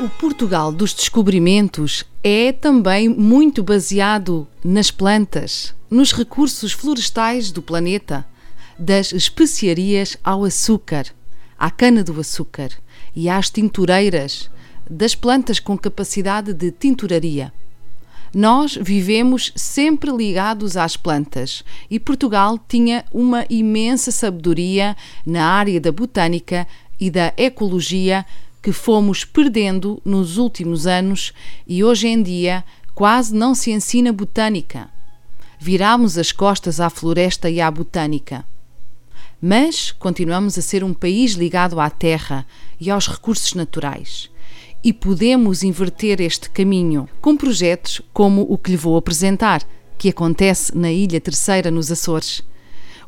O Portugal dos descobrimentos é também muito baseado nas plantas, nos recursos florestais do planeta, das especiarias ao açúcar, à cana do açúcar e às tintureiras, das plantas com capacidade de tinturaria. Nós vivemos sempre ligados às plantas e Portugal tinha uma imensa sabedoria na área da botânica e da ecologia que fomos perdendo nos últimos anos e hoje em dia quase não se ensina botânica. Viramos as costas à floresta e à botânica. Mas continuamos a ser um país ligado à terra e aos recursos naturais. E podemos inverter este caminho com projetos como o que lhe vou apresentar, que acontece na Ilha Terceira, nos Açores.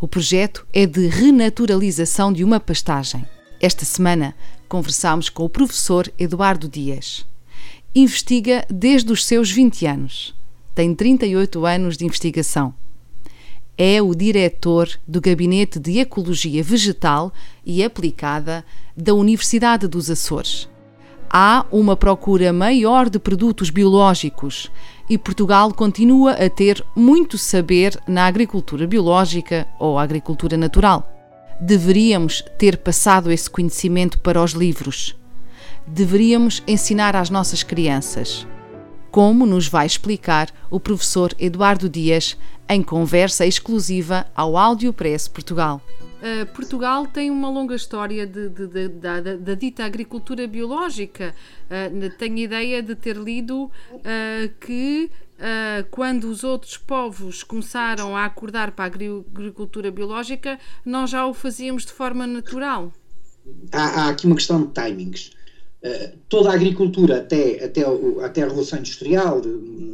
O projeto é de renaturalização de uma pastagem. Esta semana conversámos com o professor Eduardo Dias. Investiga desde os seus 20 anos. Tem 38 anos de investigação. É o diretor do Gabinete de Ecologia Vegetal e Aplicada da Universidade dos Açores. Há uma procura maior de produtos biológicos e Portugal continua a ter muito saber na agricultura biológica ou agricultura natural deveríamos ter passado esse conhecimento para os livros. Deveríamos ensinar às nossas crianças. Como nos vai explicar o professor Eduardo Dias em conversa exclusiva ao Áudio Press Portugal. Uh, Portugal tem uma longa história da dita agricultura biológica. Uh, tenho ideia de ter lido uh, que uh, quando os outros povos começaram a acordar para a agricultura biológica, nós já o fazíamos de forma natural. Há, há aqui uma questão de timings. Uh, toda a agricultura até, até, o, até a Revolução Industrial,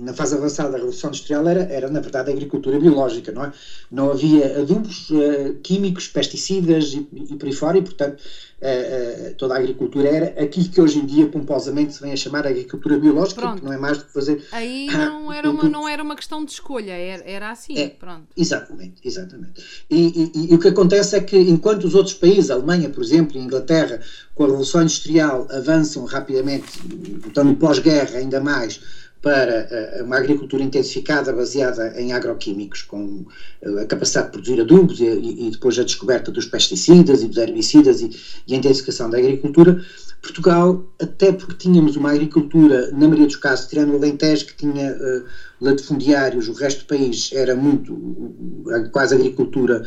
na fase avançada da Revolução Industrial, era, era na verdade agricultura biológica, não é? Não havia adubos uh, químicos, pesticidas e, e por aí fora, e portanto uh, toda a agricultura era aquilo que hoje em dia pomposamente se vem a chamar agricultura biológica, pronto. que não é mais do que fazer. Aí não era uma, não era uma questão de escolha, era, era assim, é, pronto. Exatamente, exatamente. E, e, e, o que acontece é que enquanto os outros países, a Alemanha, por exemplo, e a Inglaterra, com a Revolução Industrial, avançam rapidamente, então no pós-guerra ainda mais, para eh, uma agricultura intensificada baseada em agroquímicos, com eh, a capacidade de produzir adubos e, e depois a descoberta dos pesticidas e dos herbicidas e, e a intensificação da agricultura, Portugal, até porque tínhamos uma agricultura, na maioria dos casos, tirando o Alentejo, que tinha uh, latifundiários, o resto do país era muito, quase agricultura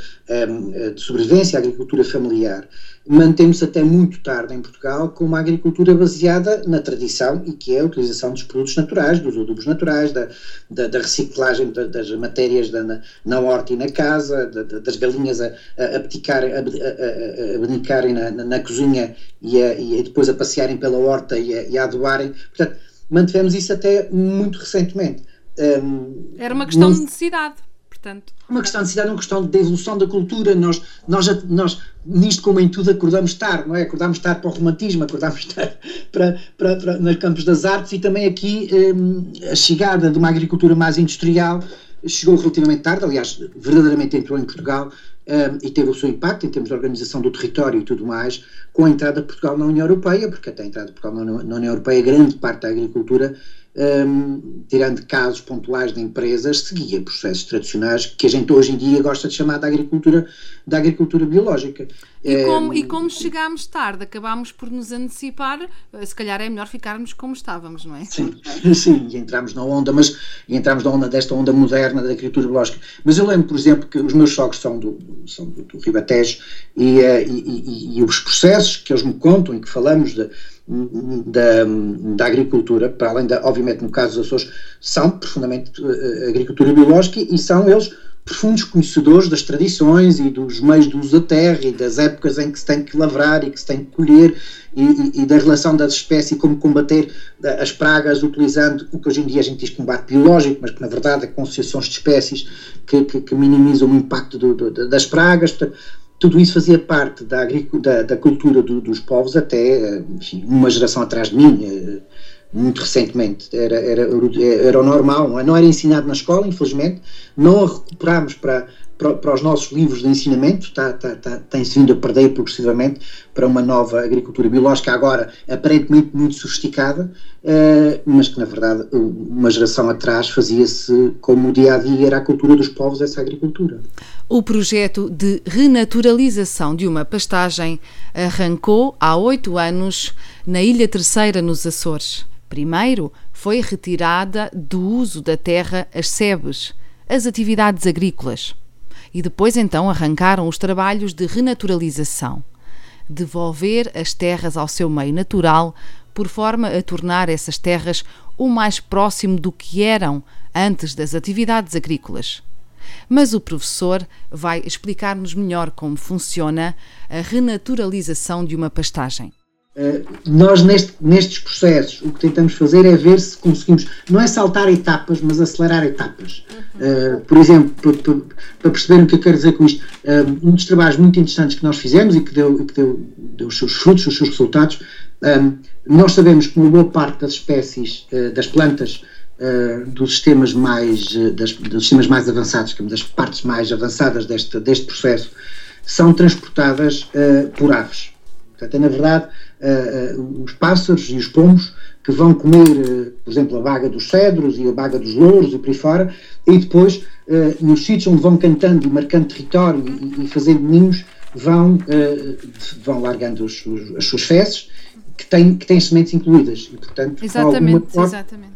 um, de sobrevivência, agricultura familiar mantemos até muito tarde em Portugal com uma agricultura baseada na tradição e que é a utilização dos produtos naturais, dos adubos naturais, da, da, da reciclagem da, das matérias na, na horta e na casa, das galinhas a, a, abdicar, a, a, a abdicarem na, na, na, cozinha e, a, e depois a passearem pela horta e a, e a adubarem. Portanto, mantivemos isso até muito recentemente. Um, Era uma questão não, de necessidade portanto. Uma questão de cidade, uma questão de evolução da cultura. Nós, nós, nós nisto como em tudo, acordamos tarde, não é? Acordamos tarde para o romantismo, acordamos tarde para, para, para, nos campos das artes e também aqui hum, a chegada de uma agricultura mais industrial chegou relativamente tarde, aliás, verdadeiramente entrou em Portugal um, e teve o seu impacto em termos de organização do território e tudo mais, com a entrada de Portugal na União Europeia, porque até a entrada de Portugal na, na União Europeia, grande parte da agricultura um, tirando casos pontuais de empresas, seguia processos tradicionais que a gente hoje em dia gosta de chamar da agricultura, da agricultura biológica. E como, um, e como chegámos tarde, acabámos por nos antecipar, se calhar é melhor ficarmos como estávamos, não é? Sim, sim, e entramos na onda, mas entramos na onda desta onda moderna da agricultura biológica. Mas eu lembro, por exemplo, que os meus sogros são do, são do, do Ribatejo e, eh, e, e, e os processos que eles me contam e que falamos de da, da agricultura, para além da, obviamente, no caso dos Açores, são profundamente uh, agricultura biológica e são eles profundos conhecedores das tradições e dos meios de uso da terra e das épocas em que se tem que lavrar e que se tem que colher e, e, e da relação das espécies e como combater as pragas utilizando o que hoje em dia a gente diz combate biológico, mas que na verdade é associações de espécies que, que, que minimizam o impacto do, do, das pragas. Portanto, tudo isso fazia parte da, da, da cultura do, dos povos até enfim, uma geração atrás de mim eh, muito recentemente, era, era, era o normal, não, é? não era ensinado na escola, infelizmente, não a recuperamos para, para, para os nossos livros de ensinamento, está, está, está, tem-se vindo a perder progressivamente para uma nova agricultura biológica, agora aparentemente muito sofisticada, uh, mas que na verdade uma geração atrás fazia-se como o dia a dia era a cultura dos povos, essa agricultura. O projeto de renaturalização de uma pastagem arrancou há oito anos na Ilha Terceira, nos Açores. Primeiro, foi retirada do uso da terra as sebes, as atividades agrícolas. E depois então arrancaram os trabalhos de renaturalização. Devolver as terras ao seu meio natural, por forma a tornar essas terras o mais próximo do que eram antes das atividades agrícolas. Mas o professor vai explicar-nos melhor como funciona a renaturalização de uma pastagem. Eh, nós neste, nestes processos o que tentamos fazer é ver se conseguimos, não é saltar etapas, mas acelerar etapas. Uhum. Uh, por exemplo, para, perceber o que eu quero dizer com isto, uh, um dos trabalhos muito interessantes que nós fizemos e que deu, que deu, deu os seus frutos, os seus resultados, um, nós sabemos que uma boa parte das espécies, uh, das plantas, dos sistemas mais das, dos sistemas mais avançados, das partes mais avançadas deste, deste processo, são transportadas por aves. Portanto, é, na verdade, uh, os pássaros e os pombos que vão comer, uh, por exemplo, a baga dos cedros e a baga dos louros e por aí fora, e depois, nos sítios onde vão cantando e marcando território e, e fazendo ninhos, vão, vão largando os, os, as suas fezes, que têm, que têm sementes incluídas. E, portanto, exatamente, forma, exatamente.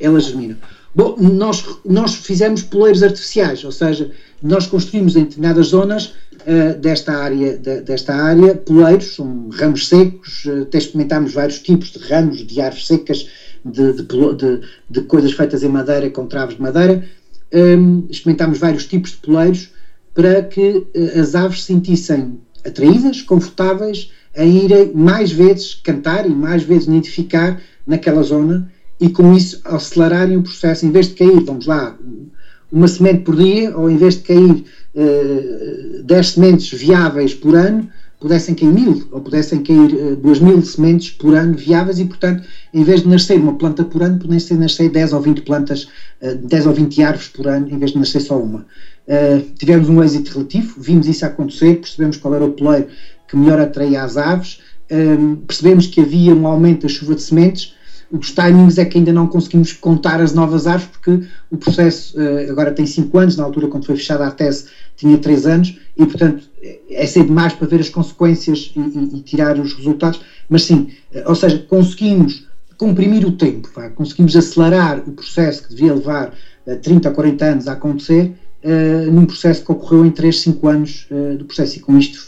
elas germinam. Bom, nós, nós fizemos poleiros artificiais, ou seja, nós construímos em determinadas zonas uh, desta, área, de, desta área, poleiros, são ramos secos, uh, até experimentámos vários tipos de ramos, de árvores secas, de, de, de, de coisas feitas em madeira com travos de madeira. Um, ehm, experimentámos vários tipos de poleiros para que uh, as aves se sentissem atraídas, confortáveis, a irem mais vezes cantar e mais vezes nidificar naquela zona e com isso acelerarem o processo, em vez de cair, vamos lá, uma semente por dia, ou em vez de cair uh, 10 sementes viáveis por ano, pudessem cair mil, ou pudessem cair uh, 2 mil sementes por ano viáveis e, portanto, em vez de nascer uma planta por ano, pudessem nascer 10 ou 20 plantas, uh, 10 ou 20 árvores por ano, em vez de nascer só uma. Uh, tivemos um êxito relativo, vimos isso acontecer, percebemos qual era o poleiro que melhor atraía as aves, percebemos que havia um aumento da chuva de sementes, os timings é que ainda não conseguimos contar as novas árvores, porque o processo uh, agora tem 5 anos, na altura quando foi fechada a tese tinha 3 anos, e portanto é cedo demais para ver as consequências e, e, e tirar os resultados, mas sim, uh, ou seja, conseguimos comprimir o tempo, conseguimos acelerar o processo que devia levar uh, 30 a 40 anos a acontecer, uh, num processo que ocorreu em 3, 5 anos do processo, e com isto,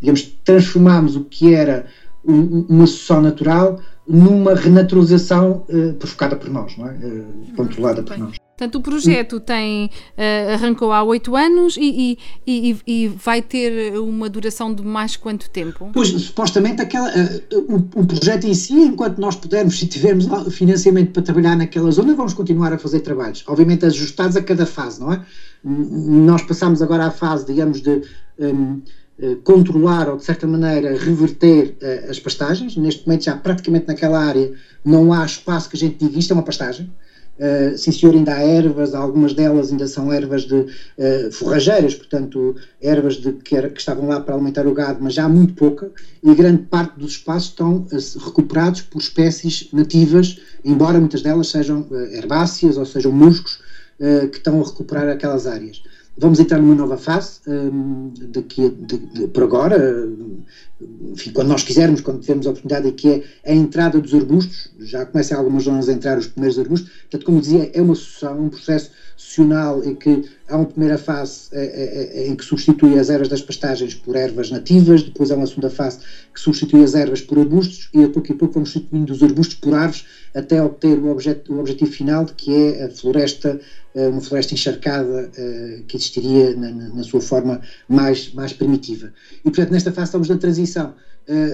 digamos, transformámos o que era um, uma sucessão natural numa renaturalização uh, provocada por nós, não é? Uh, controlada por nós. Portanto, o projeto tem, uh, arrancou há oito anos e, e, e, vai ter uma duração de mais quanto tempo? Pois, supostamente, aquela, uh, o, o, projeto em si, enquanto nós pudermos, se tivermos financiamento para trabalhar naquela zona, vamos continuar a fazer trabalhos, obviamente ajustados a cada fase, não é? Nós passamos agora à fase, digamos, de. Um, controlar ou de certa maneira reverter uh, as pastagens. Neste momento já praticamente naquela área não há espaço que a gente diga isto é uma pastagem. Uh, sim senhor, ainda há ervas, algumas delas ainda são ervas de uh, forrageiras, portanto ervas de, que, era, que, estavam lá para alimentar o gado, mas já há muito pouca, e grande parte dos espaços estão uh, recuperados por espécies nativas, embora muitas delas sejam herbáceas ou sejam musgos que estão a recuperar aquelas áreas. Vamos entrar numa nova fase um, daqui de, de, por agora, enfim, quando nós quisermos, quando tivermos a oportunidade, que é a entrada dos arbustos, já começam algumas zonas a entrar os primeiros arbustos, portanto, como dizia, é uma sucessão, um processo sucessional em que há uma primeira fase em que substitui as ervas das pastagens por ervas nativas, depois há uma segunda fase que substitui as ervas por arbustos e a pouco e pouco vamos substituindo os arbustos por árvores até obter o, objeto, o objetivo final, que é a floresta, uma floresta encharcada que existiria na, na sua forma mais, mais primitiva. E, portanto, nesta fase estamos na transição.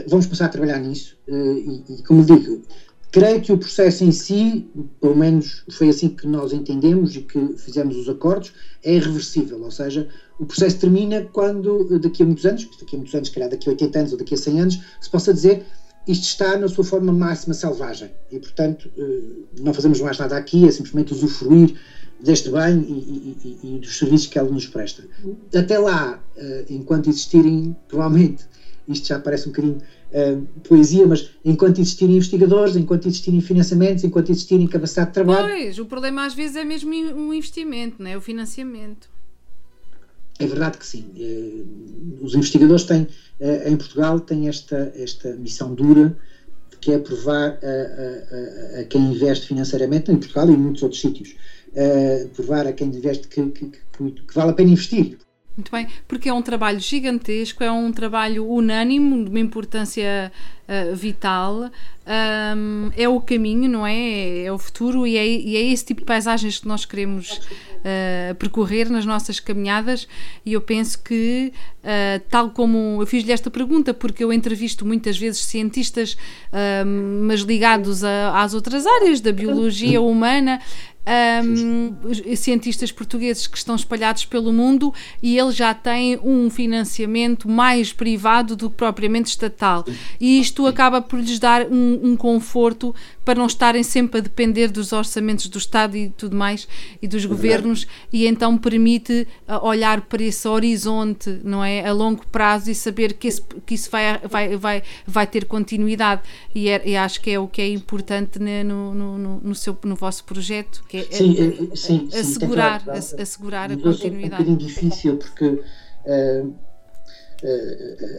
Vamos começar a trabalhar nisso e, e como digo, Creio que o processo em si, pelo menos foi assim que nós entendemos e que fizemos os acordos, é irreversível, ou seja, o processo termina quando, daqui a muitos anos, daqui a muitos anos, calhar daqui a 80 anos ou daqui a 100 anos, se possa dizer isto está na sua forma máxima selvagem e, portanto, eh, não fazemos mais nada aqui, é simplesmente usufruir deste bem e, e, e dos serviços que ela nos presta. Até lá, eh, enquanto existirem, provavelmente, isto já parece um bocadinho uh, poesia, mas enquanto existirem investigadores, enquanto existirem financiamentos, enquanto existirem capacidade de trabalho. Pois, o problema às vezes é mesmo o investimento, não é? o financiamento. É verdade que sim. Uh, os investigadores têm, uh, em Portugal, têm esta, esta missão dura que é provar a, a, a, quem investe financeiramente, em Portugal e em muitos outros sítios, provar a quem investe que, que, que, que vale a pena investir. Muito bem, porque é um trabalho gigantesco, é um trabalho unânime, de uma importância uh, vital, um, é o caminho, não é? É o futuro e é, e é esse tipo de paisagens que nós queremos uh, percorrer nas nossas caminhadas. E eu penso que, uh, tal como eu fiz-lhe esta pergunta, porque eu entrevisto muitas vezes cientistas, mas ligados a, às outras áreas da biologia humana um, cientistas portugueses que estão espalhados pelo mundo e ele já tem um financiamento mais privado do que propriamente estatal. E isto acaba por lhes dar um, um conforto para não estarem sempre a depender dos orçamentos do Estado e tudo mais e dos governos e então permite ah, olhar para esse horizonte, não é, a longo prazo e saber que, esse, que isso vai, vai, vai, vai ter continuidade. E, é, e acho que é o que é importante né, no, no, no, seu, no vosso projeto, que é sim, a, sim, assegurar, sim, assegurar a continuidade. É um bocadinho difícil porque uh,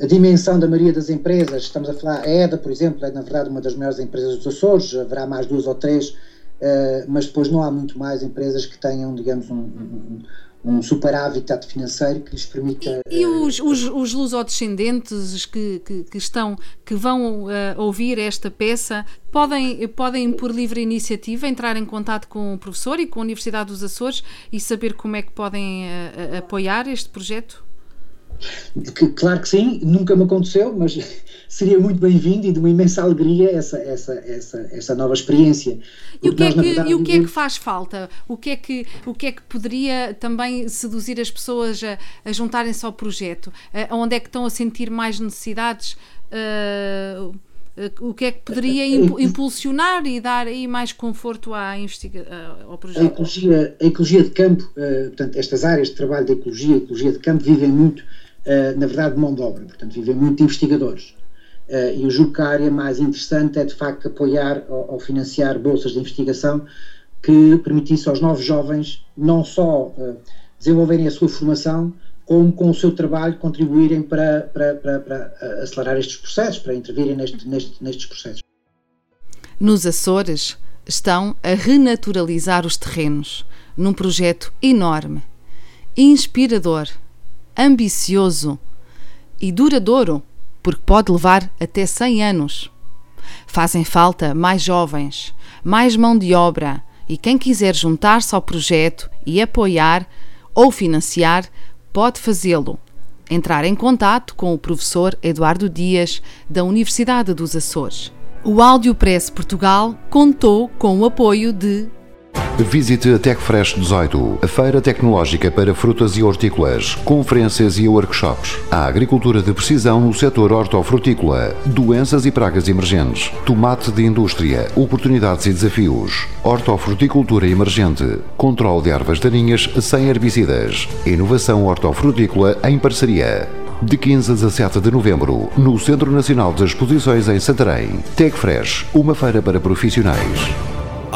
a dimensão da maioria das empresas, estamos a falar, a EDA, por exemplo, é na verdade uma das maiores empresas dos Açores, haverá mais duas ou três, mas depois não há muito mais empresas que tenham, digamos, um, um, um superávit financeiro que lhes permita. E, e os, os, os lusodescendentes que, que, que, estão, que vão uh, ouvir esta peça, podem, podem, por livre iniciativa, entrar em contato com o professor e com a Universidade dos Açores e saber como é que podem uh, apoiar este projeto? Claro que sim, nunca me aconteceu, mas seria muito bem-vindo e de uma imensa alegria essa, essa, essa, essa nova experiência. E o, que é que, verdade, e o que é que faz falta? O que é que, o que, é que poderia também seduzir as pessoas a, a juntarem-se ao projeto? Uh, onde é que estão a sentir mais necessidades? Uh, o que é que poderia impulsionar e dar aí mais conforto à investiga ao projeto? A ecologia, a ecologia de campo, uh, portanto, estas áreas de trabalho de ecologia, ecologia de campo, vivem muito eh, na verdade, de mão de obra, portanto, vivem muito de investigadores. Uh, e eu julgo que a área mais interessante é, de facto, apoiar ou, ou financiar bolsas de investigação que permitisse aos novos jovens não só uh, desenvolverem a sua formação, como com o seu trabalho contribuírem para, para, para, para acelerar estes processos, para intervirem neste, neste, nestes processos. Nos Açores estão a renaturalizar os terrenos num projeto enorme, inspirador ambicioso e duradouro, porque pode levar até 100 anos. Fazem falta mais jovens, mais mão de obra e quem quiser juntar-se ao projeto e apoiar ou financiar pode fazê-lo. Entrar em contato com o professor Eduardo Dias, da Universidade dos Açores. O Áudio Press Portugal contou com o apoio de Visite a TecFresh 18, a feira tecnológica para frutas e hortícolas, conferências e workshops. A agricultura de precisão no setor hortofrutícola, doenças e pragas emergentes, tomate de indústria, oportunidades e desafios, hortofruticultura emergente, controle de ervas daninhas sem herbicidas, inovação hortofrutícola em parceria. De 15 a 17 de novembro, no Centro Nacional das Exposições em Santarém. TecFresh, uma feira para profissionais.